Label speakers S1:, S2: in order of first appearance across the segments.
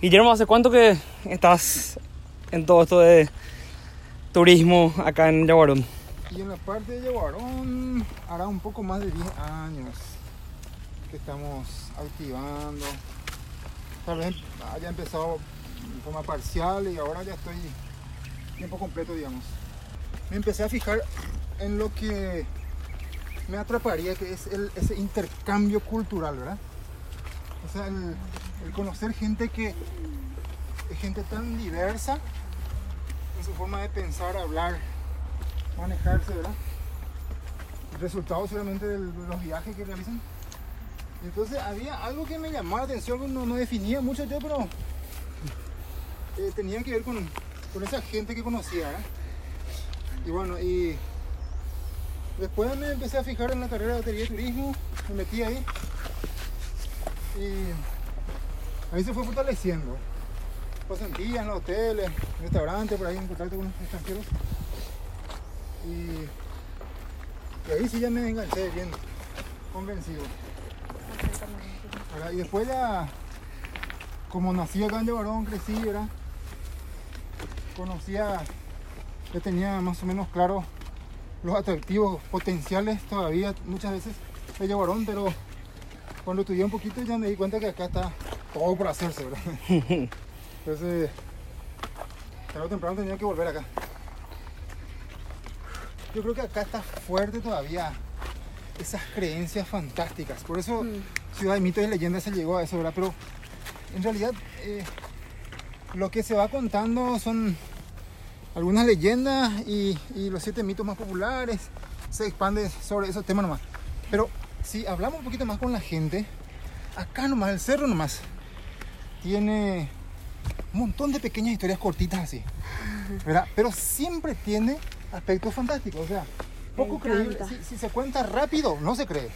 S1: Guillermo, ¿hace cuánto que estás en todo esto de turismo acá en Yaguarón?
S2: Y en la parte de Yaguarón hará un poco más de 10 años que estamos activando. Tal vez haya empezado de forma parcial y ahora ya estoy tiempo completo, digamos. Me empecé a fijar en lo que me atraparía, que es el, ese intercambio cultural, ¿verdad? O sea, el, el conocer gente que es gente tan diversa en su forma de pensar, hablar, manejarse, ¿verdad? El resultado solamente de los viajes que realizan. Entonces había algo que me llamó la atención, no, no definía mucho yo, pero eh, tenía que ver con, con esa gente que conocía, ¿verdad? Y bueno, y después me empecé a fijar en la carrera de batería y turismo, me metí ahí y ahí se fue fortaleciendo. Pasantías en los hoteles, restaurantes, por ahí en contacto con los extranjeros. Y, ahí sí ya me enganché bien convencido. Y después ya, como nací acá en Yabarón, crecí, ¿verdad? Conocía, ya tenía más o menos claro los atractivos potenciales todavía muchas veces de Yabarón, pero cuando estudié un poquito ya me di cuenta que acá está todo por hacerse, ¿verdad? Entonces, tarde o temprano tenía que volver acá. Yo creo que acá está fuerte todavía esas creencias fantásticas. Por eso Ciudad de Mitos y Leyendas se llegó a eso, ¿verdad? Pero en realidad eh, lo que se va contando son algunas leyendas y, y los siete mitos más populares. Se expande sobre esos temas nomás. Pero si hablamos un poquito más con la gente, acá nomás, el cerro nomás, tiene un montón de pequeñas historias cortitas así, ¿verdad? Pero siempre tiene aspectos fantásticos, o sea, poco creíble. Si, si, se cuenta rápido, no se cree.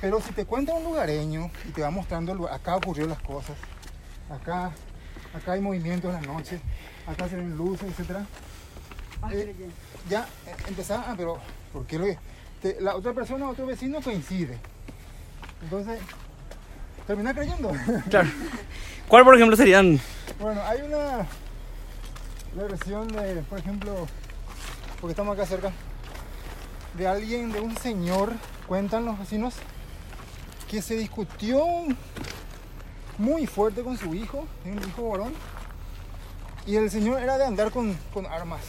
S2: Pero si te cuenta un lugareño y te va mostrando, el, acá ocurrieron las cosas, acá, acá hay movimientos en la noche, acá se ven luces, etc. Eh, ya eh, empezaba, ah, pero ¿por qué lo te, la otra persona, otro vecino coincide? Entonces, termina creyendo.
S1: Claro. ¿Cuál, por ejemplo, serían?
S2: Bueno, hay una versión de, por ejemplo, porque estamos acá cerca, de alguien, de un señor, cuentan los vecinos, que se discutió muy fuerte con su hijo, un hijo varón, y el señor era de andar con, con armas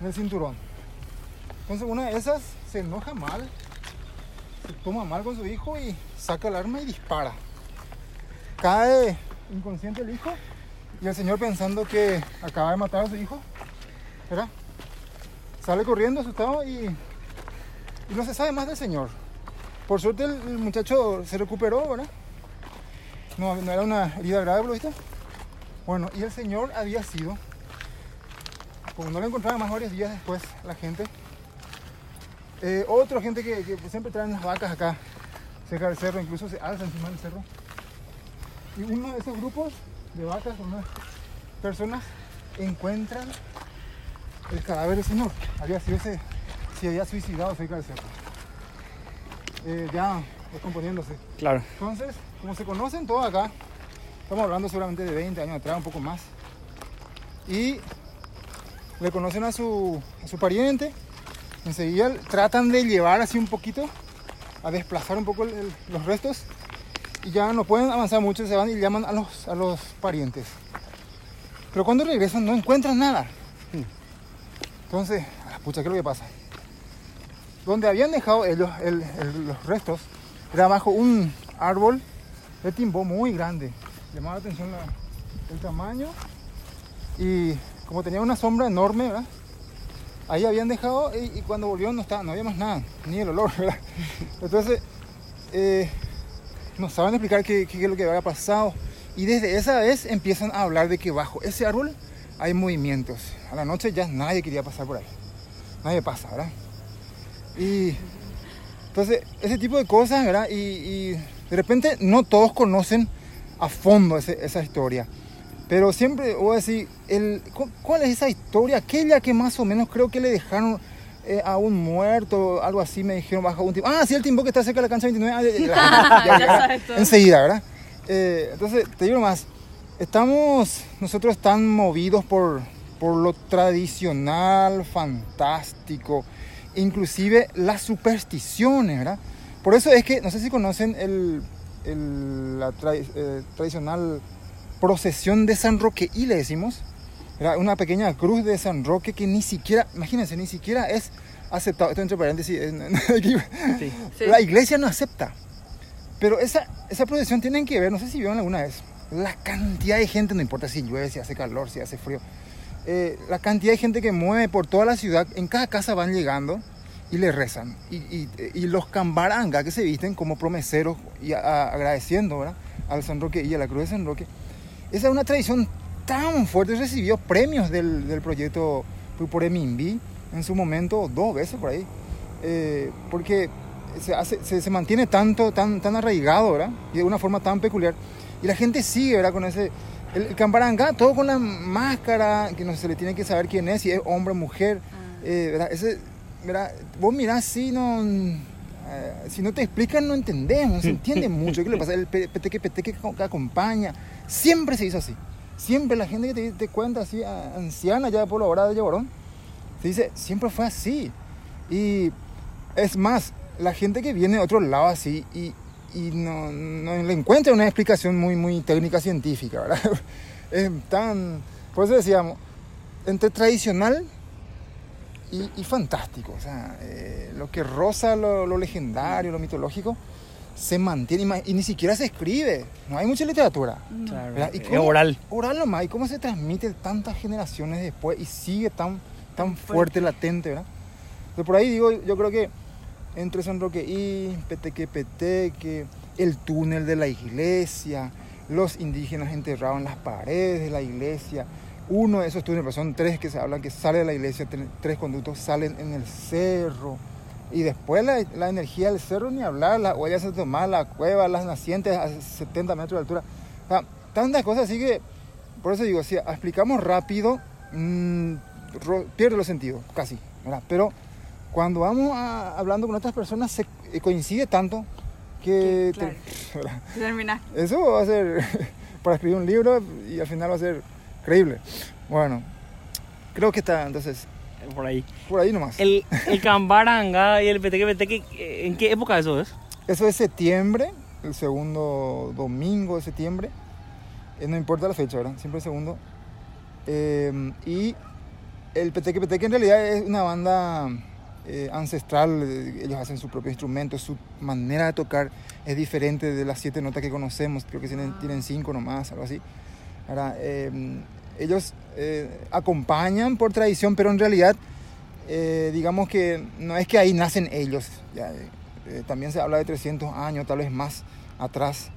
S2: en el cinturón. Entonces una de esas se enoja mal, se toma mal con su hijo y saca el arma y dispara. Cae inconsciente el hijo y el señor pensando que acaba de matar a su hijo, ¿verdad? Sale corriendo asustado y, y no se sabe más del señor. Por suerte el, muchacho se recuperó, ¿verdad? No, era una herida grave, ¿lo viste? Bueno, y el señor había sido, como no lo encontraba más varios días después la gente, eh, otra gente que, siempre traen las vacas acá, cerca del cerro, incluso se alza encima del cerro. Y uno de esos grupos de vacas, unas personas, encuentran el cadáver del señor. Había sido ese, se había suicidado cerca del cerro. Eh, ya descomponiéndose.
S1: Claro.
S2: Entonces, como se conocen todos acá, estamos hablando seguramente de 20 años atrás, un poco más, y le conocen a su, a su pariente, enseguida tratan de llevar así un poquito, a desplazar un poco el, el, los restos, y ya no pueden avanzar mucho, se van y llaman a los, a los parientes. Pero cuando regresan no encuentran nada. Entonces, a la pucha, ¿qué es lo que pasa? Donde habían dejado ellos el, los restos, era bajo un árbol de timbó muy grande. Llamaba la atención el tamaño y como tenía una sombra enorme. Ahí habían dejado y, cuando volvieron no, estaba, no había más nada, ni el olor. Entonces, eh, no saben explicar qué, es lo que había pasado. Y desde esa vez empiezan a hablar de que bajo ese árbol hay movimientos. A la noche ya nadie quería pasar por ahí. Nadie pasa, ¿verdad? Y entonces, ese tipo de cosas, ¿verdad? Y, y de repente no todos conocen a fondo esa historia. Pero siempre voy a decir, ¿cuál es esa historia? Aquella que más o menos creo que le dejaron eh, a un muerto, algo así, me dijeron bajo un tiempo. Ah, sí, el tiempo que está cerca de la cancha 29. Ah, ya, ya, ya, enseguida, ¿verdad? Eh, entonces, te digo más, Estamos nosotros tan movidos por, por lo tradicional, fantástico, inclusive las supersticiones, ¿verdad? Por eso es que, no sé si conocen el, el- la tra- eh, tradicional procesión de San Roque y le decimos, era una pequeña cruz de San Roque que ni siquiera, imagínense, ni siquiera es aceptado, esto entre paréntesis, aquí-
S1: Sí.
S3: Sí.
S2: la iglesia no acepta. Pero esa, esa procesión tienen que ver, no sé si vieron alguna vez, la cantidad de gente, no importa si llueve, si hace calor, si hace frío, eh, la cantidad de gente que mueve por toda la ciudad, en cada casa van llegando y le rezan. Y, y- y los cambaranga que se visten como promeseros y a- a- agradeciendo ¿verdad? al San Roque y a la Cruz de San Roque. Esa es una tradición tan fuerte, recibió premios del, del proyecto por Emimbi en su momento, dos veces por ahí, eh, porque se, hace- se, se mantiene tanto, tan, tan arraigado, ¿verdad? Y de una forma tan peculiar. Y la gente sigue, ¿verdad? Con ese... El, el cambaranga, todo con la máscara, que no se le tiene que saber quién es, si es hombre o mujer, eh, ¿verdad? Ese, ¿verdad? Vos mirás si no... eh, si no te explican, no entendemos, no se entiende mucho. ¿Qué le pasa? El pe- peteque peteque que acompaña. Siempre se hizo así. Siempre la gente que te, te cuenta así, anciana ya por la hora de Llevarón, se dice, siempre fue así. Y es más, la gente que viene de otro lado así y, y no, no le encuentra una explicación muy, muy técnica científica, ¿verdad? Es tan... Por eso decíamos, entre tradicional y, y fantástico. O sea, eh, lo que roza lo, lo legendario, lo mitológico, se mantiene y ni siquiera se escribe. No hay mucha literatura.
S1: Claro.
S2: ¿Y
S1: es
S2: cómo-
S1: oral.
S2: Oral nomás. ¿Y cómo se transmite tantas generaciones después y sigue tan, tan fuerte, latente, ¿verdad? Entonces, por ahí digo, yo creo que entre San Roque y Peteque Peteque, el túnel de la iglesia, los indígenas enterrados en las paredes de la iglesia, uno de esos túneles, pues son tres que se hablan, que sale de la iglesia, tre- tres conductos salen en el cerro. Y después la, la energía del cerro, ni hablar, las huellas de tomar, la cueva, las nacientes a 70 metros de altura. O sea, tantas cosas así que, por eso digo, si explicamos rápido, mm, ro- pierde los sentidos, casi. ¿verdad? Pero cuando vamos a- hablando con otras personas, se eh, coincide tanto que...
S3: Claro.
S2: te-.
S3: Termina.
S2: Eso va a ser para escribir un libro y al final va a ser creíble. Bueno, creo que está entonces
S1: Por ahí.
S2: por ahí nomás.
S1: El, el cambaranga y el peteque peteque, eh, ¿en qué época eso es?
S2: Eso es septiembre, el segundo domingo de septiembre. Eh, no importa la fecha, ¿verdad? Siempre el segundo. Eh, y el Peteque Peteque en realidad es una banda eh, ancestral. eh, Ellos hacen su propio instrumento, su manera de tocar es diferente de las siete notas que conocemos. Creo que tienen, tienen cinco nomás, algo así. Ahora, eh, ellos eh, acompañan por tradición, pero en realidad, eh, digamos que no es que ahí nacen ellos. ya, eh, eh, también se habla de 300 años, tal vez más atrás,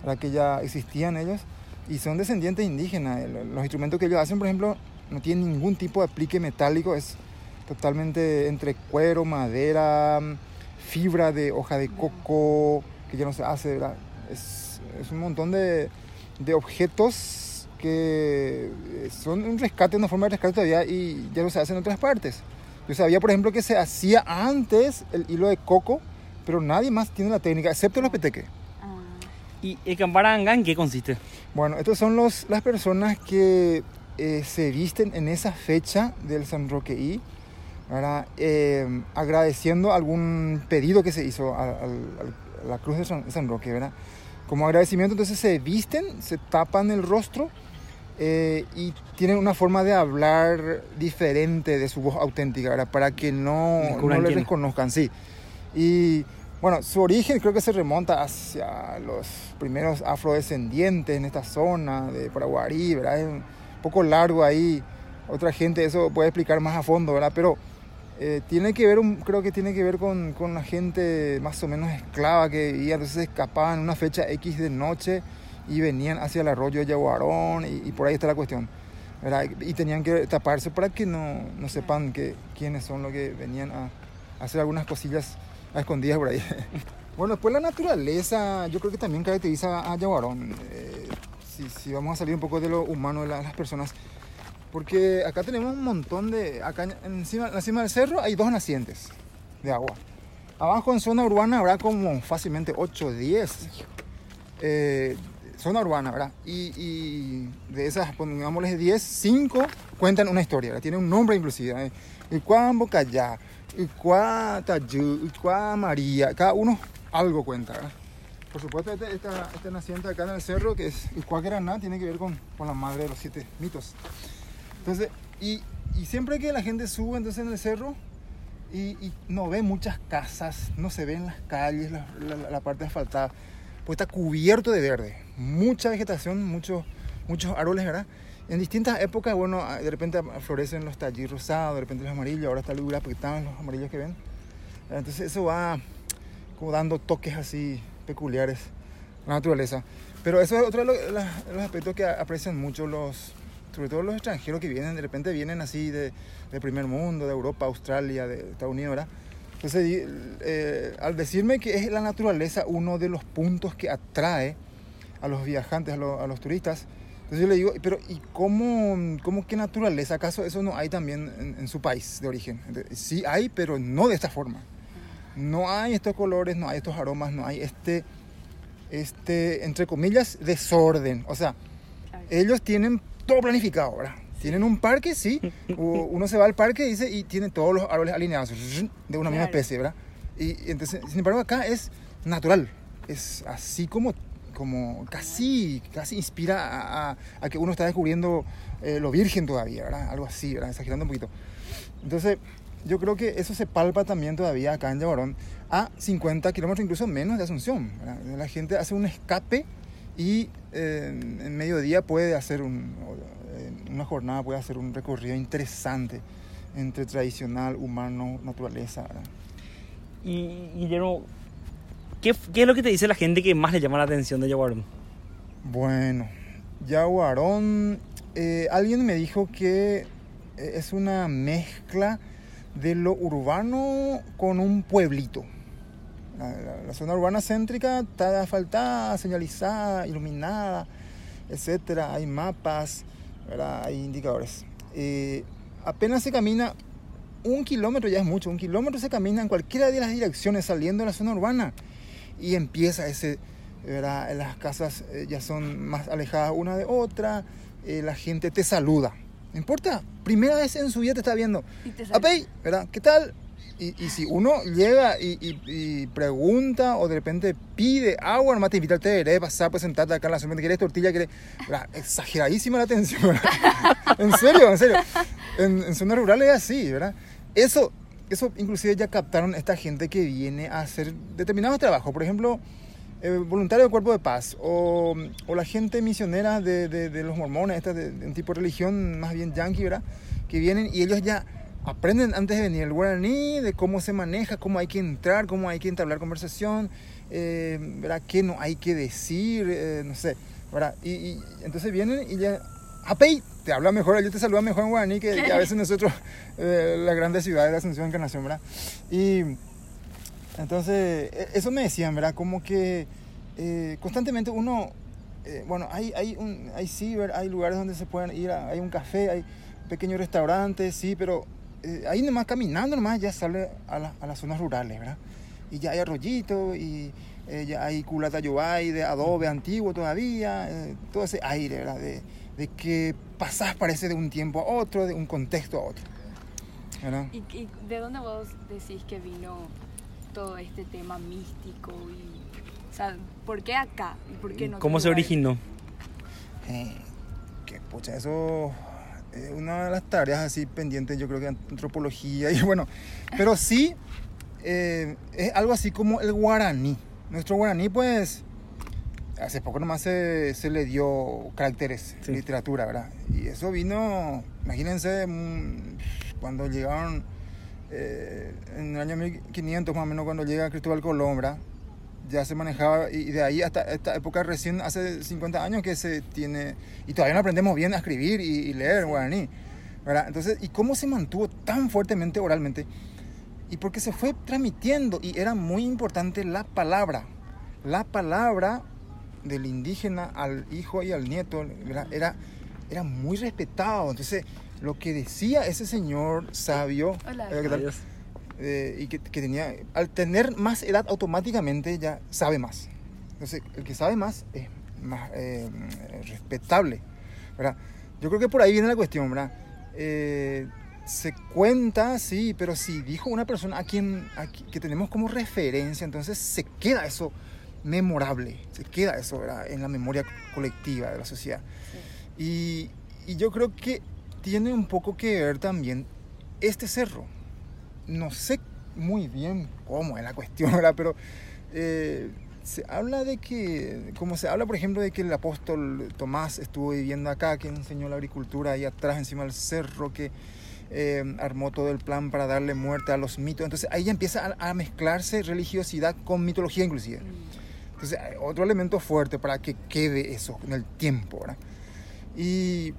S2: para que ya existían ellos. Y son descendientes indígenas. Los instrumentos que ellos hacen, por ejemplo, no tienen ningún tipo de aplique metálico. Es totalmente entre cuero, madera, fibra de hoja de coco, que ya no se hace. ¿verdad? Es, es un montón de, de objetos que eh, son un rescate, una forma de rescate todavía y ya no se hace en otras partes. Yo sabía, por ejemplo, que se hacía antes el hilo de coco, pero nadie más tiene la técnica, excepto los peteques.
S3: Ah,
S1: ¿Y el cambaranga en qué consiste?
S2: Bueno, estos son los, las personas que eh, se visten en esa fecha del San Roqueí. Eh, agradeciendo algún pedido que se hizo al- al- a la cruz de San, San Roque, ¿verdad? Como agradecimiento, entonces se visten, se tapan el rostro eh, y tienen una forma de hablar diferente de su voz auténtica, ¿verdad? Para que no, no
S1: quién es.
S2: reconozcan, sí. Y bueno, su origen creo que se remonta hacia los primeros afrodescendientes en esta zona de Paraguarí, ¿verdad? Es un poco largo ahí. Otra gente eso puede explicar más a fondo, ¿verdad? Pero eh, tiene que ver, un- creo que tiene que ver con, con la gente más o menos esclava que vivía, entonces escapaban en una fecha X de noche y venían hacia el arroyo de Yaguarón y, por ahí está la cuestión. Y tenían que taparse para que no, no sepan que, quiénes son los que venían a, hacer algunas cosillas escondidas por ahí. bueno, después la naturaleza yo creo que también caracteriza a Yaguarón. Eh, si, si vamos a salir un poco de lo humano de la- las personas. Porque acá tenemos un montón de... Acá encima, encima del cerro hay dos nacientes de agua. Abajo en zona urbana habrá como fácilmente 8 o 10. Eh, zona urbana, ¿verdad? Y, y de esas, pongámosles 10, 5 cuentan una historia, ¿verdad? Tiene un nombre inclusive. ¿eh? Icuá Bocayá, Icuá Tayú, Icuá María, cada uno algo cuenta, ¿verdad? Por supuesto, este, esta, esta naciente acá en el cerro, que es Icuá Queraná, tiene que ver con, con la madre de los siete mitos. Entonces, y, y siempre que la gente sube entonces en el cerro, y, no ve muchas casas, no se ven las calles, la, parte asfaltada, pues está cubierto de verde, mucha vegetación, muchos muchos árboles, ¿verdad? En distintas épocas, bueno, de repente florecen los tallis rosados, de repente los amarillos, ahora está el porque están los amarillos que ven. Entonces eso va como dando toques así peculiares a la naturaleza. Pero eso es otro de los, los aspectos que aprecian mucho los, sobre todo los extranjeros que vienen, de repente vienen así de, de primer mundo, de Europa, Australia, de Estados Unidos, ¿verdad? Entonces, eh, al decirme que es la naturaleza uno de los puntos que atrae a los viajantes, a, lo, a los turistas, entonces yo le digo, pero ¿y cómo, cómo qué naturaleza? ¿Acaso eso no hay también en, en su país de origen? Entonces, sí hay, pero no de esta forma. No hay estos colores, no hay estos aromas, no hay este, este entre comillas, desorden. O sea, ellos tienen todo planificado, ¿verdad? Tienen un parque, sí. Uno se va al parque dice, y tiene todos los árboles alineados de una misma especie, ¿verdad? Y entonces, sin embargo, acá es natural. Es así como, como casi, casi inspira a, a, a que uno está descubriendo eh, lo virgen todavía, ¿verdad? Algo así, ¿verdad? Exagerando un poquito. Entonces, yo creo que eso se palpa también todavía acá en Yabarón a 50 kilómetros, incluso menos de Asunción. ¿verdad? La gente hace un escape y eh, en mediodía puede hacer un, una jornada, puede hacer un recorrido interesante entre tradicional, humano, naturaleza.
S1: Y Guillermo, ¿qué, ¿qué, es lo que te dice la gente que más le llama la atención de Yaguarón?
S2: Bueno, Yaguarón, eh, alguien me dijo que es una mezcla de lo urbano con un pueblito. La, la, la, zona urbana céntrica está asfaltada, señalizada, iluminada, etcétera. Hay mapas, ¿verdad? hay indicadores. Eh, apenas se camina un kilómetro, ya es mucho, un kilómetro se camina en cualquiera de las direcciones saliendo de la zona urbana y empieza ese, ¿verdad? las casas eh, ya son más alejadas una de otra, eh, la gente te saluda. No importa, primera vez en su vida te está viendo. Apey, ¿verdad? ¿Qué tal? Y, y, si uno llega y, y, y, pregunta o de repente pide agua, nomás te invita al té, pasar, pues sentarte acá en la zona, ¿quieres tortilla? ¿Quieres? Exageradísima la atención, en serio, en serio. En, en zonas rurales es así, ¿verdad? Eso, eso inclusive ya captaron esta gente que viene a hacer determinados trabajos. Por ejemplo, eh, voluntarios del cuerpo de paz o, o la gente misionera de, de, de los mormones, esta de, de, un tipo de religión más bien yankee, ¿verdad? Que vienen y ellos ya aprenden antes de venir el guaraní, de cómo se maneja, cómo hay que entrar, cómo hay que entablar conversación, eh, ¿verdad? qué no hay que decir, eh, no sé, ¿verdad? Y, y, entonces vienen y ya, ¡apey! Te habla mejor, yo te saluda mejor en guaraní que, que a veces nosotros, eh, las grandes ciudades de Asunción, Encarnación, ¿verdad? Y entonces, eso me decían, ¿verdad? Como que eh, constantemente uno, eh, bueno, hay, hay, un, hay ciber, hay lugares donde se pueden ir, a, hay un café, hay pequeños restaurantes, sí, pero eh, ahí nomás caminando nomás ya sale a, la, a, las zonas rurales, ¿verdad? Y ya hay arroyito y eh, ya hay culata yobay de adobe antiguo todavía, eh, todo ese aire, ¿verdad? De, de, que pasás parece de un tiempo a otro, de un contexto a otro. ¿verdad?
S3: ¿Y, ¿Y, de dónde vos decís que vino todo este tema místico? Y, o sea, ¿por qué acá? ¿Y por qué no
S1: ¿Cómo se originó?
S2: Eh, que pucha, eso una de las tareas así pendientes, yo creo que antropología, y bueno, pero sí eh, es algo así como el guaraní. Nuestro guaraní, pues, hace poco nomás se, se le dio caracteres, sí. literatura, ¿verdad? Y eso vino, imagínense, mm, cuando llegaron eh, en el año 1500 más o menos, cuando llega Cristóbal Colón, ¿verdad? Ya se manejaba y de ahí hasta esta época recién hace 50 años que se tiene y todavía no aprendemos bien a escribir y, y leer guaraní ¿verdad? entonces y cómo se mantuvo tan fuertemente oralmente y porque se fue transmitiendo y era muy importante la palabra la palabra del indígena al hijo y al nieto ¿verdad? era era muy respetado entonces lo que decía ese señor sabio
S3: Hola.
S2: ¿qué tal? Eh, y que, que, tenía, al tener más edad automáticamente ya sabe más. Entonces, el que sabe más es, más eh, respetable, ¿verdad? Yo creo que por ahí viene la cuestión, ¿verdad? Eh, se cuenta, sí, pero si dijo una persona a quien a que tenemos como referencia, entonces se queda eso memorable, se queda eso ¿verdad? en la memoria colectiva de la sociedad. Y, y yo creo que tiene un poco que ver también este cerro. No sé muy bien cómo es la cuestión, ¿verdad? pero eh, se habla de que, como se habla, por ejemplo, de que el apóstol Tomás estuvo viviendo acá, que enseñó la agricultura ahí atrás, encima del cerro, que eh, armó todo el plan para darle muerte a los mitos. Entonces ahí empieza a, a mezclarse religiosidad con mitología inclusive. Entonces, otro elemento fuerte para que quede eso en el tiempo, ¿verdad? Y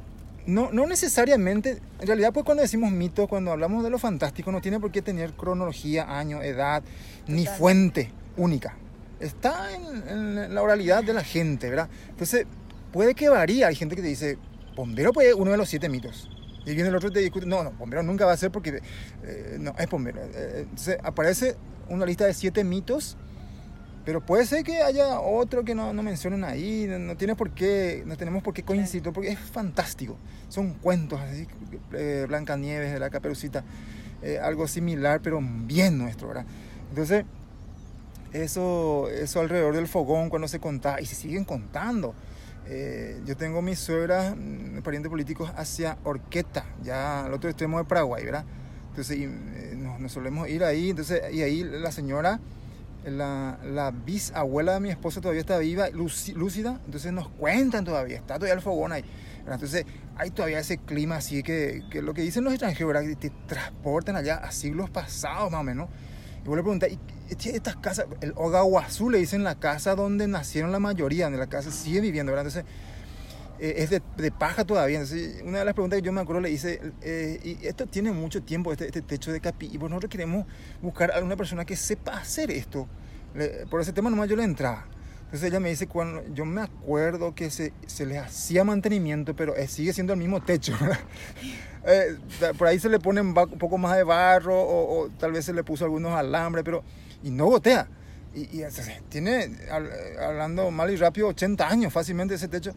S2: no, no necesariamente, en realidad, pues cuando decimos mito, cuando hablamos de lo fantástico, no tiene por qué tener cronología, año, edad, ni fuente única. Está en, en la oralidad de la gente, ¿verdad? Entonces, puede que varíe. Hay gente que te dice, Bombero puede uno de los siete mitos. Y viene el otro y te discute, no, no, Bombero nunca va a ser porque eh, no, es Bombero. Eh, Entonces, aparece una lista de siete mitos pero puede ser que haya otro que no, no mencionen ahí, no, no tiene por qué, no tenemos por qué coincidir, porque es fantástico. Son cuentos así, eh, Blancanieves, de la Caperucita, eh, algo similar, pero bien nuestro, ¿verdad? Entonces, eso, eso alrededor del fogón cuando se contaba, y se siguen contando. Eh, yo tengo mis suegras, mm, parientes políticos, hacia Orqueta, ya al otro extremo de Paraguay, ¿verdad? Entonces, y, eh, nos, nos solemos ir ahí, entonces, y ahí la señora la, la bisabuela de mi esposa todavía está viva, lúcida, entonces nos cuentan todavía, está todavía el fogón ahí. Entonces hay todavía ese clima así que, que lo que dicen los extranjeros, que te transportan allá a siglos pasados más o. Y vos le preguntas, ¿y qué- estas casas, el Ogaguazú le dicen la casa donde nacieron la mayoría, donde la casa sigue viviendo. Entonces eh, es de, de paja todavía. Entonces, una de las preguntas que yo me acuerdo le hice, eh, y esto tiene mucho tiempo, este, este techo de capi, y pues nosotros queremos buscar a una persona que sepa hacer esto. Le- por ese tema nomás yo le entraba. Entonces ella me dice, cuando, yo me acuerdo que se, se le hacía mantenimiento, pero eh, sigue siendo el mismo techo. Eh, por ahí se le pone un poco más de barro o, o tal vez se le puso algunos alambres, pero y no gotea. Y, y, tiene, hablando mal y rápido, 80 años fácilmente ese techo.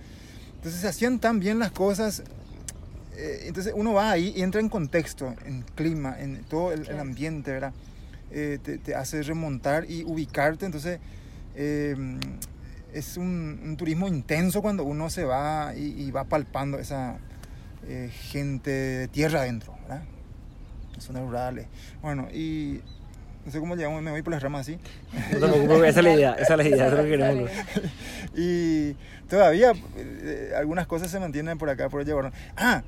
S2: Entonces se hacían tan bien las cosas. eh, entonces uno va ahí y entra en contexto, en clima, en todo el, ambiente, ¿verdad? Eh, te, te hace remontar y ubicarte. Entonces eh, es un, un turismo intenso cuando uno se va y, y va palpando esa eh, gente de tierra adentro, ¿verdad? Zonas rurales. Bueno, y no sé cómo llegamos, me voy por las ramas así.
S1: No te preocupes, esa es la idea, esa es la idea, eso es lo que queremos.
S2: y todavía eh, algunas cosas se mantienen por acá, por Yaguarón. Ah,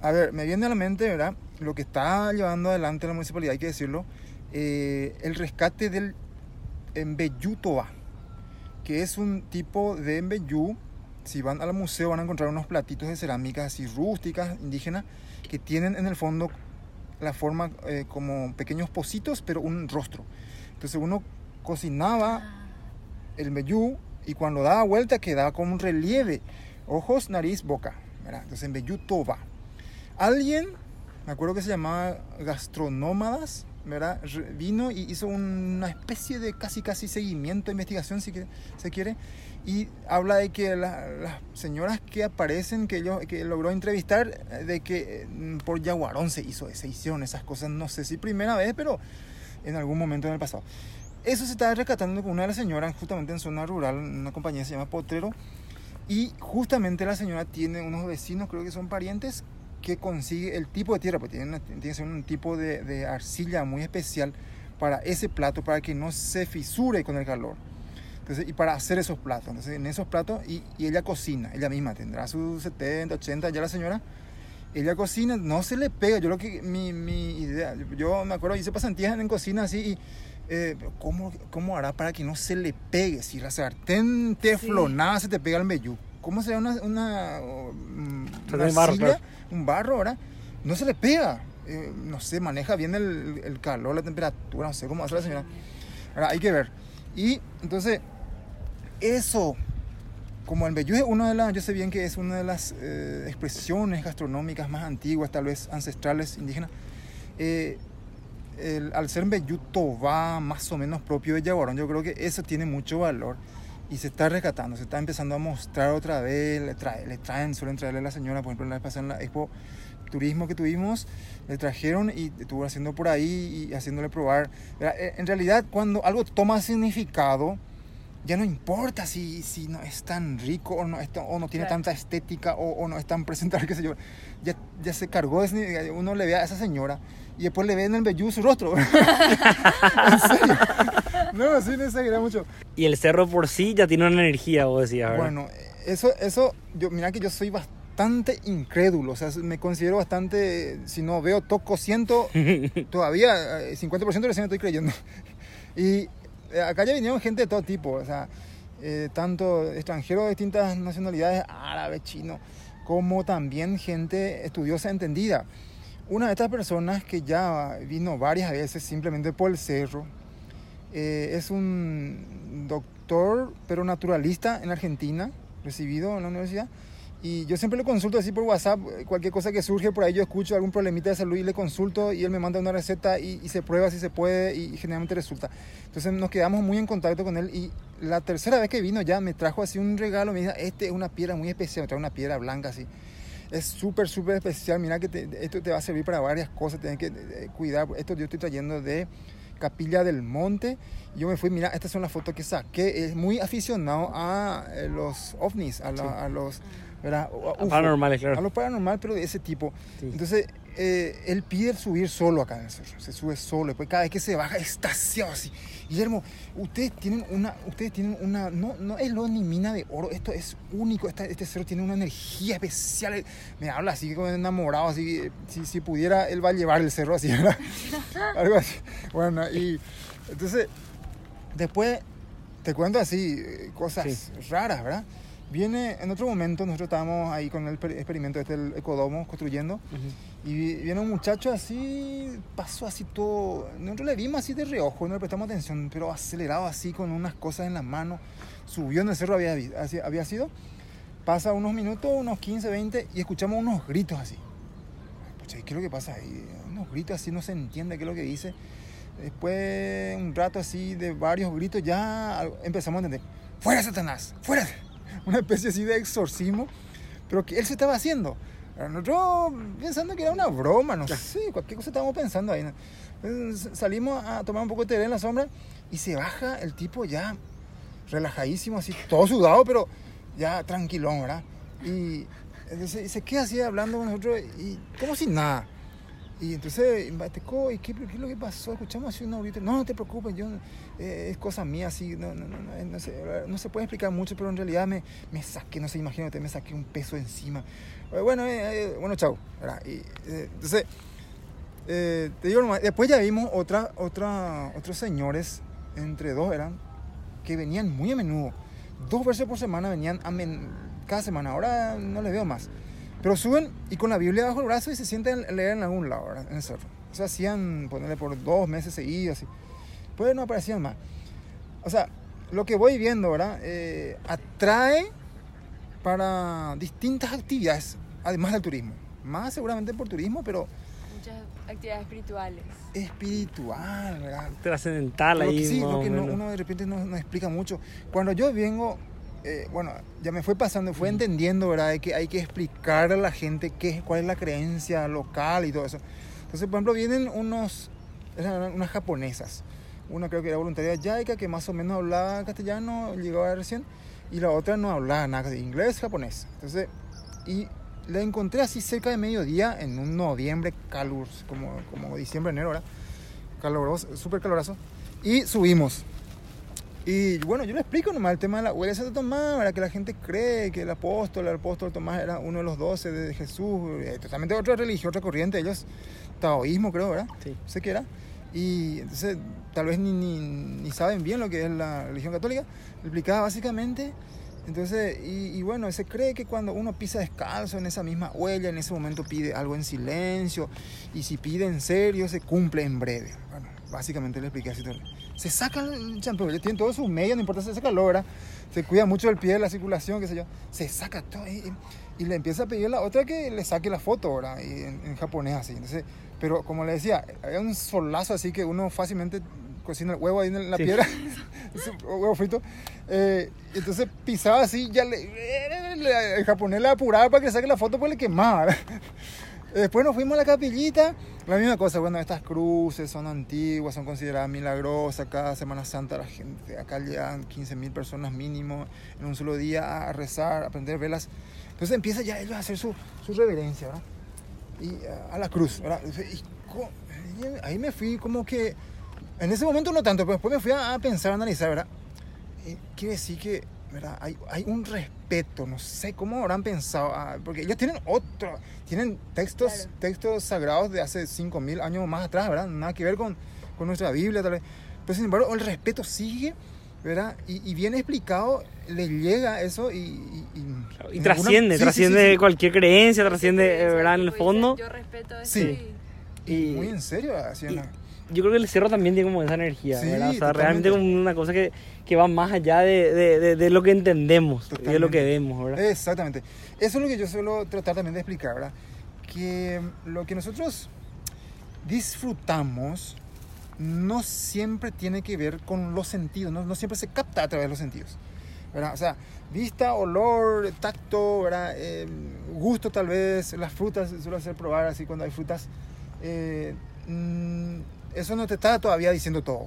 S2: a ver, me viene a la mente, ¿verdad? Lo que está llevando adelante la municipalidad, hay que decirlo, eh, el rescate del embellú toba, que es un tipo de embellú. Si van al museo van a encontrar unos platitos de cerámica así rústicas, indígenas, que tienen en el fondo la forma eh, como pequeños pocitos, pero un rostro. Entonces uno cocinaba el meyú y cuando daba vuelta quedaba como un relieve. Ojos, nariz, boca. ¿verdad? Entonces meyú toba. Alguien, me acuerdo que se llamaba Gastronómadas, ¿verdad? Vino y hizo una especie de casi casi seguimiento, investigación si se quiere. Y habla de que la- las señoras que aparecen, que, yo, que logró entrevistar, de que eh, por Yaguarón se hizo, se hicieron esas cosas, no sé si primera vez, pero en algún momento en el pasado. Eso se estaba rescatando con una de las señoras, justamente en zona rural, una compañía que se llama Potrero. Y justamente la señora tiene unos vecinos, creo que son parientes, que consigue el tipo de tierra, porque tiene, tiene que ser un tipo de, de arcilla muy especial para ese plato, para que no se fisure con el calor. Entonces, y para hacer esos platos. Entonces, en esos platos, y, y ella cocina, ella misma tendrá sus 70, 80, ya la señora. Ella cocina, no se le pega. Yo lo que, mi, mi idea, yo me acuerdo, hice pasantías en cocina así y. eh, ¿cómo, ¿Cómo hará para que no se le pegue? Si la sartén teflonada se te pega el meyú. ¿Cómo será una, una, una
S1: barro,
S2: arcilla,
S1: claro.
S2: un barro, ¿verdad? No se le pega. Eh, no sé, maneja bien el, el calor, la temperatura, no sé cómo hace la señora. Ahora, hay que ver. Y entonces, eso, como el meyú es una de las, yo sé bien que es una de las eh, expresiones gastronómicas más antiguas, tal vez ancestrales, indígenas. eh, el- al ser meyú tobá, más o menos propio de Yaguarón, yo creo que eso tiene mucho valor. y se está rescatando, se está empezando a mostrar otra vez, le, trae, le traen, suelen traerle a la señora, por ejemplo, la vez pasada en la expo turismo que tuvimos, le trajeron y estuvo haciendo por ahí y haciéndole probar. Eh, En realidad, cuando algo toma significado, ya no importa si, si no es tan rico o no, es tan- o no tiene
S3: Claro.
S2: tanta estética o, o no es tan presentable, qué sé yo. Ya, ya se cargó, uno le ve a esa señora y después le ve en el vellú su rostro. en serio. No, así no exagera mucho.
S1: Y el cerro por sí ya tiene una energía, vos decías, ¿verdad?
S2: Bueno, eso, eso, yo, mira que yo soy bastante incrédulo, o sea, me considero bastante, si no veo, toco, siento, todavía eh, 50% recién estoy creyendo. Y eh, acá ya vinieron gente de todo tipo, o sea, eh, tanto extranjeros de distintas nacionalidades, árabe, chino, como también gente estudiosa entendida. Una de estas personas que ya vino varias veces simplemente por el cerro, eh, es un doctor, pero naturalista en Argentina, recibido en la universidad. Y yo siempre le consulto así por WhatsApp, eh, cualquier cosa que surge por ahí, yo escucho algún problemita de salud y le consulto y él me manda una receta y, y se prueba si se puede y, generalmente resulta. Entonces nos quedamos muy en contacto con él y la tercera vez que vino ya me trajo así un regalo, me dijo, este es una piedra muy especial, me trae una piedra blanca así. Es súper, súper especial, mira que te- esto te va a servir para varias cosas, tienes que eh, cuidar, esto yo estoy trayendo de Capilla del Monte. Yo me fui, mira, estas son las fotos que saqué. Es muy aficionado a eh, los ovnis, a, la-
S1: Sí.
S2: a los... ¿verdad? UFO.
S1: paranormales, claro.
S2: A lo paranormal, pero de ese tipo.
S1: Sí.
S2: Entonces, eh, él pide subir solo acá en el cerro. Se sube solo. Después, cada vez que se baja, extasiado así. Guillermo, ustedes tienen una. Ustedes tienen una. No, no es lo ni mina de oro. Esto es único. Esta- este cerro tiene una energía especial. Me habla así como enamorado. Así, eh, si, si pudiera, él va a llevar el cerro así, ¿verdad? Algo así. Bueno, y. Entonces, después te cuento así, eh, cosas
S1: Sí.
S2: raras, ¿verdad? Viene, en otro momento, nosotros estábamos ahí con el per- experimento este, el ecodomo, construyendo,
S1: Ujú.
S2: y vi- viene un muchacho así, pasó así todo, nosotros le vimos así de reojo, no le prestamos atención, pero acelerado así, con unas cosas en la mano, subió en el cerro, había, había sido, pasa unos minutos, unos 15, 20, y escuchamos unos gritos así. Pucha, ¿qué es lo que pasa ahí? Unos gritos así, no se entiende qué es lo que dice. Después, un rato así de varios gritos, ya empezamos a entender. ¡Fuera, Satanás! ¡Fuera! Una especie así de exorcismo, pero que él se estaba haciendo. Nosotros pensando que era una broma, no sé, cualquier cosa estábamos pensando ahí. salimos a tomar un poco de té en la sombra y se baja el tipo ya relajadísimo, así, todo sudado, pero ya tranquilón, ¿verdad? Y y se queda así hablando con nosotros y como si nada. Y entonces, Bateco, ¿y qué, qué es lo que pasó? Escuchamos así una ahorita. No, no te preocupes, yo, eh, es cosa mía, así, no, no, no, no, se, no se puede explicar mucho, pero en realidad me, me saqué, no sé, imagínate, me saqué un peso encima. Eh, Bueno, eh, eh, bueno, chao. Y, eh, entonces, te digo nomás, después ya vimos otra, otra, otros señores, entre dos eran, que venían muy a menudo. Dos veces por semana venían a men- cada semana, ahora no les veo más. Pero suben y con la Biblia bajo el brazo y se sienten a leer en algún lado, ¿verdad? En el cerro. O sea, hacían, ponerle por dos meses seguidos, así. Pues no aparecían más. O sea, lo que voy viendo, ¿verdad? Eh, atrae para distintas actividades, además del turismo. Más seguramente por turismo, pero
S3: Muchas actividades espirituales.
S2: espiritual, ¿verdad?
S1: Trascendental ahí.
S2: sí, lo que no- uno de repente no, no explica mucho. Cuando yo vengo, eh, bueno, ya me fue pasando, fue entendiendo, ¿verdad? De que hay que explicar a la gente qué, cuál es la creencia local y todo eso. Entonces, por ejemplo, vienen unos, unas japonesas. Una creo que era voluntaria yaica, que más o menos hablaba castellano, llegaba recién, y la otra no hablaba nada de inglés, japonés. Entonces, y la encontré así cerca de mediodía, en un noviembre calur, como, como diciembre, enero, ¿verdad? Caloroso, súper caloroso. Y subimos. Y bueno, yo le explico nomás el tema de la huella de Santo Tomás, ¿verdad? que la gente cree que el apóstol, el apóstol Tomás era uno de los doce de Jesús, eh, totalmente otra religión, otra corriente, ellos, taoísmo creo, ¿verdad?
S1: Sí.
S2: No sé qué era. Y entonces tal vez ni, ni, ni saben bien lo que es la religión católica. Explicaba básicamente. Entonces, y, y bueno, se cree que cuando uno pisa descalzo en esa misma huella, en ese momento pide algo en silencio. Y si pide en serio, se cumple en breve. Bueno, básicamente le expliqué así todo. Se saca el champú, tiene todos sus medios, no importa si se calor, ¿verdad? Se cuida mucho el pie, la circulación, qué sé yo. Se saca todo y, y le empieza a pedir a la otra que le saque la foto. Y en, en japonés así. Entonces, pero como le decía, había un solazo así que uno fácilmente cocina el huevo ahí en la
S1: Sí.
S2: piedra, huevo frito. Eh, entonces pisaba así, ya le, le- el japonés le apuraba para que saque la foto, pues le quemaba. Después nos fuimos a la capillita, la misma cosa, bueno, estas cruces son antiguas, son consideradas milagrosas, cada Semana Santa la gente, acá llegan 15.000 personas mínimo en un solo día a rezar, a prender velas. Entonces empieza ya ellos a hacer su, su reverencia, ¿verdad? Y eh, a la cruz, ¿verdad? Y ahí me fui como que, en ese momento no tanto, pero después me fui a, a pensar, a analizar, ¿verdad? Y quiere decir que, ¿verdad? Hay, hay un respeto, no sé cómo habrán pensado, ah, porque ellos tienen otro, tienen textos,
S3: Claro.
S2: textos sagrados de hace 5.000 años más atrás, ¿verdad? Nada que ver con, con nuestra Biblia, tal vez. Pero sin embargo, el respeto sigue, ¿verdad? Y, y bien explicado, les llega eso y... Y, y-
S1: Y
S2: en
S1: trasciende,
S2: sí,
S1: trasciende
S2: sí, sí.
S1: cualquier creencia, trasciende, ¿verdad? En el fondo.
S3: Yo respeto eso
S2: Sí.
S3: y-
S1: Y,
S2: Muy en serio, la-
S1: yo creo que el cerro también tiene como esa energía,
S2: Sí,
S1: ¿verdad? O sea,
S2: totalmente.
S1: realmente como una cosa que, que va más allá de, de- de- de lo que entendemos y de lo
S2: Totalmente.
S1: que vemos, ¿verdad?
S2: Exactamente. Eso es lo que yo suelo tratar también de explicar, ¿verdad? Que lo que nosotros disfrutamos no siempre tiene que ver con los sentidos, no, no siempre se capta a través de los sentidos. ¿verdad? O sea, vista, olor, tacto, ¿verdad? Eh, gusto tal vez, las frutas, suelo hacer probar así cuando hay frutas. eh, mm, eso no te está todavía diciendo todo.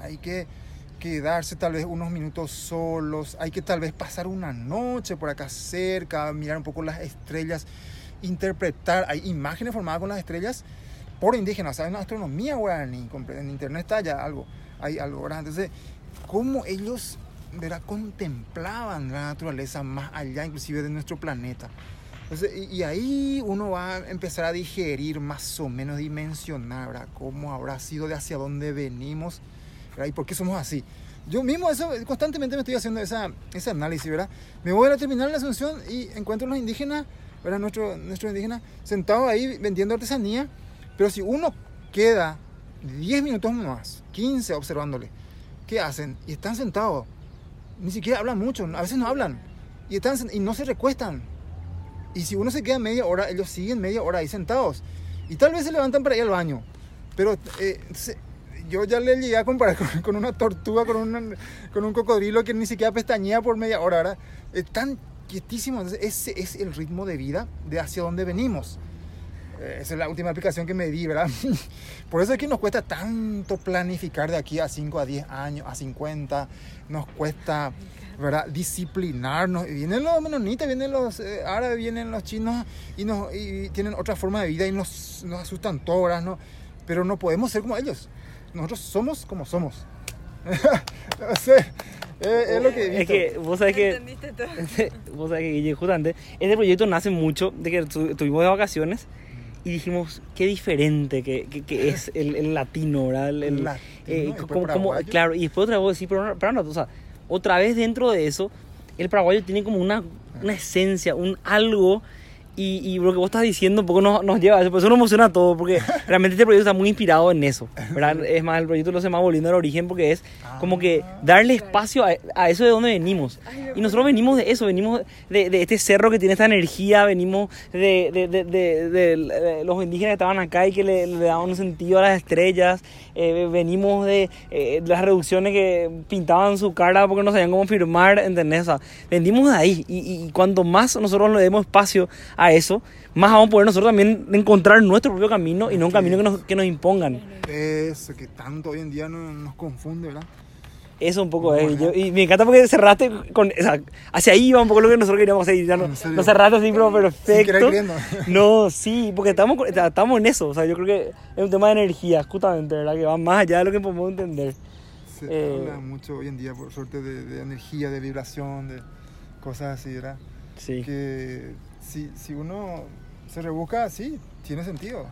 S2: Hay que quedarse tal vez unos minutos solos, hay que tal vez pasar una noche por acá cerca, mirar un poco las estrellas, interpretar, hay imágenes formadas con las estrellas por indígenas, hay una astronomía guaraní, en internet está ya algo, hay algo, ¿verdad? Entonces, cómo ellos, ¿verdad? Contemplaban la naturaleza más allá inclusive de nuestro planeta. Y, ahí uno va a empezar a digerir más o menos, dimensionar, ¿verdad? Cómo habrá sido, de hacia dónde venimos, ¿verdad? Y por qué somos así. Yo mismo eso, constantemente me estoy haciendo esa, ese análisis, ¿verdad? Me voy a la terminal de la Asunción y encuentro a los indígenas, ¿verdad? Nuestros nuestros indígenas sentados ahí vendiendo artesanía, pero si uno queda 10 minutos más, 15 observándole, ¿qué hacen? Y están sentados, ni siquiera hablan mucho, a veces no hablan, y, están, y no se recuestan. Y si uno se queda media hora, ellos siguen media hora ahí sentados. Y tal vez se levantan para ir al baño. Pero eh, yo ya le llegué a comparar con, con una tortuga, con, una- con un cocodrilo que ni siquiera pestañea por media hora. ¿verdad? Están quietísimos. Entonces, ese es el ritmo de vida de hacia dónde venimos. Eh, Esa es la última aplicación que me di, ¿verdad? Por eso es que nos cuesta tanto planificar de aquí a 5, a 10 años, a 50. Nos cuesta, ¿verdad? Disciplinarnos. Y vienen los menonitas, vienen los eh, árabes, vienen los chinos y, nos, y tienen otra forma de vida y nos, nos asustan todas. ¿no? Pero no podemos ser como ellos. Nosotros somos como somos. no sé, eh, es lo que he
S1: Es que vos sabés que
S3: ¿Entendiste todo?
S1: vos sabés que Guille, justamente, este proyecto nace mucho de que tu- estuvimos de vacaciones y dijimos qué diferente que, que- que es el, el latino, ¿verdad? El, el-
S2: Latino,
S1: eh,
S2: y después
S1: como- como-
S2: paraguayo.
S1: claro, y después otra vez decir, pero, pero no, o sea, otra vez dentro de eso, el paraguayo tiene como una, una esencia, un algo. Y, y lo que vos estás diciendo un poco nos, nos lleva a eso, por eso nos emociona a todos, porque realmente este proyecto está muy inspirado en eso, ¿verdad? Es más, el proyecto lo se llama Volviendo al Origen porque es como que darle espacio a, a eso de donde venimos. Y nosotros venimos de eso, venimos de, de este cerro que tiene esta energía, venimos de, de- de- de- de- de los indígenas que estaban acá y que le, le daban un sentido a las estrellas, eh, venimos de, eh, de las reducciones que pintaban su cara porque no sabían cómo firmar, ¿entendés? O sea, venimos de ahí y, y- y cuanto más nosotros le demos espacio a eso, más vamos a poder nosotros también encontrar nuestro propio camino y no un camino que nos, que nos impongan.
S2: Eso que tanto hoy en día no- nos confunde, ¿verdad?
S1: Eso un poco es. Yo- y me encanta porque cerraste con. O sea, hacia ahí iba un poco lo que nosotros queríamos hacer. Ya no, no cerraste así, pero perfecto. No, sí, porque estamos, estamos en eso. O sea, yo creo que es un tema de energía, justamente, ¿verdad? Que va más allá de lo que podemos entender.
S2: Se
S1: Eh,
S2: habla mucho hoy en día, por suerte, de, de energía, de vibración, de cosas así, ¿verdad?
S1: Sí.
S2: Que si, si uno se rebusca así, tiene sentido.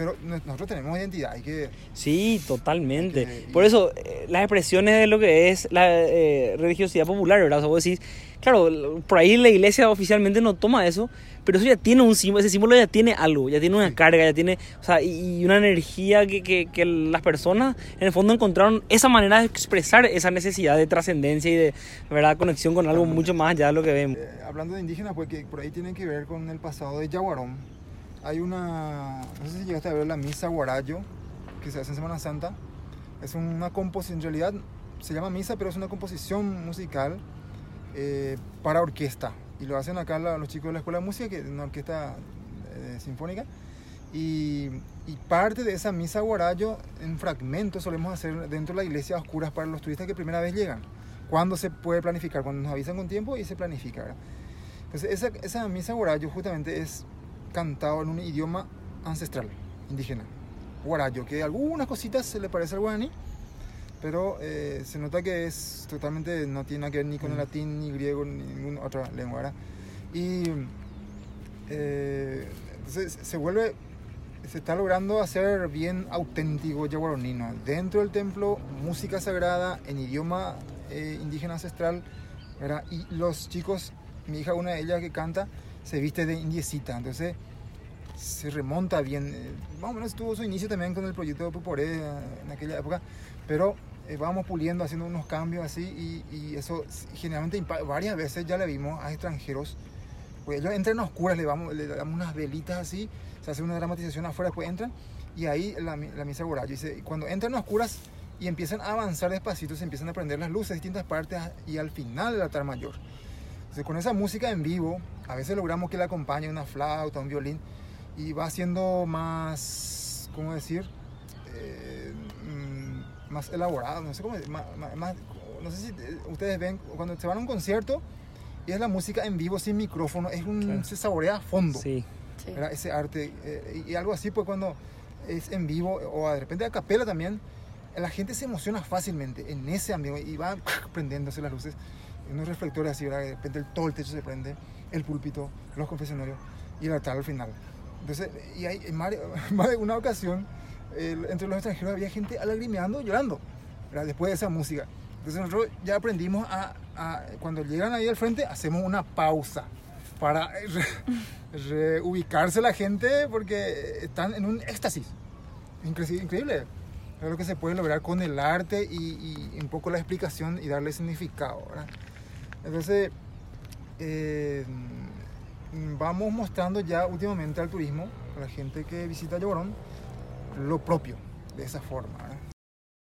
S2: Pero no- nosotros tenemos identidad, hay que...
S1: Sí, totalmente. Por eso, eh, las expresiones de lo que es la eh, religiosidad popular, ¿verdad? O sea, vos decís, claro, por ahí la iglesia oficialmente no toma eso, pero eso ya tiene un símbolo, ese símbolo ya tiene algo, ya tiene una
S2: Sí.
S1: carga, ya tiene, o sea, y, y una energía que, que, que las personas en el fondo encontraron esa manera de expresar esa necesidad de trascendencia y de, ¿verdad?, conexión con algo mucho más allá de lo que vemos.
S2: eh, hablando de indígenas, pues que por ahí tienen que ver con el pasado de Yaguarón. Hay una... No sé si llegaste a ver la misa Guarayo, que se hace en Semana Santa. Es una composición, en realidad se llama misa, pero es una composición musical eh, para orquesta. Y lo hacen acá los chicos de la Escuela de Música, que es una orquesta eh, sinfónica. Y, y parte de esa misa guarayo en fragmentos solemos hacer dentro de la iglesia a oscuras para los turistas que primera vez llegan. Cuando se puede planificar, cuando nos avisan con tiempo y se planifica. ¿verdad? Entonces esa, esa misa guarayo justamente es cantado en un idioma ancestral, indígena, guarayo, que algunas cositas se le parece al guaraní, pero eh, se nota que es totalmente, no tiene nada que ver ni con el
S1: Mm.
S2: latín, ni griego, ni ninguna otra lengua. ¿verdad? Y eh, entonces se vuelve, se está logrando hacer bien auténtico yaguaronino. Dentro del templo, música sagrada en idioma eh, indígena ancestral, ¿verdad? Y los chicos, mi hija, una de ellas que canta, se viste de indiecita, entonces se remonta bien. eh, Más o menos tuvo su inicio también con el proyecto de Puporé eh, en aquella época, pero eh, vamos puliendo, haciendo unos cambios así y, y eso generalmente varias veces ya le vimos a extranjeros. Pues ellos entran a oscuras, le, vamos, le damos unas velitas así, se hace una dramatización afuera, después entran y ahí la, la misa guarayo. Dice, cuando entran a oscuras y empiezan a avanzar despacito, se empiezan a prender las luces de distintas partes y al final del altar mayor. Entonces, con esa música en vivo, a veces logramos que le acompañe una flauta, un violín, y va siendo más, ¿cómo decir? Eh, mm, más elaborado, no sé cómo, más, más- no sé si ustedes ven, cuando se van a un concierto y es la música en vivo sin micrófono, es un,
S1: Claro.
S2: se saborea a fondo.
S1: Sí.
S3: Sí.
S2: ese arte. eh, y, y algo así, pues cuando es en vivo o de repente a capela también, la gente se emociona fácilmente en ese ambiente y va prendiéndose las luces, unos reflectores así, ¿verdad? de repente todo el techo se prende, el púlpito, los confesionarios y el altar al final. Entonces, y hay en más, de- una ocasión, el- entre los extranjeros había gente alagrimeando, llorando, ¿verdad? después de esa música. Entonces nosotros ya aprendimos a, a- cuando llegan ahí al frente, hacemos una pausa para re- reubicarse la gente porque están en un éxtasis. Incre- Increíble. Es lo que se puede lograr con el arte y, y un poco la explicación y darle significado. ¿verdad? Entonces, eh, vamos mostrando ya últimamente al turismo, a la gente que visita Llorón, lo propio de esa forma. ¿verdad?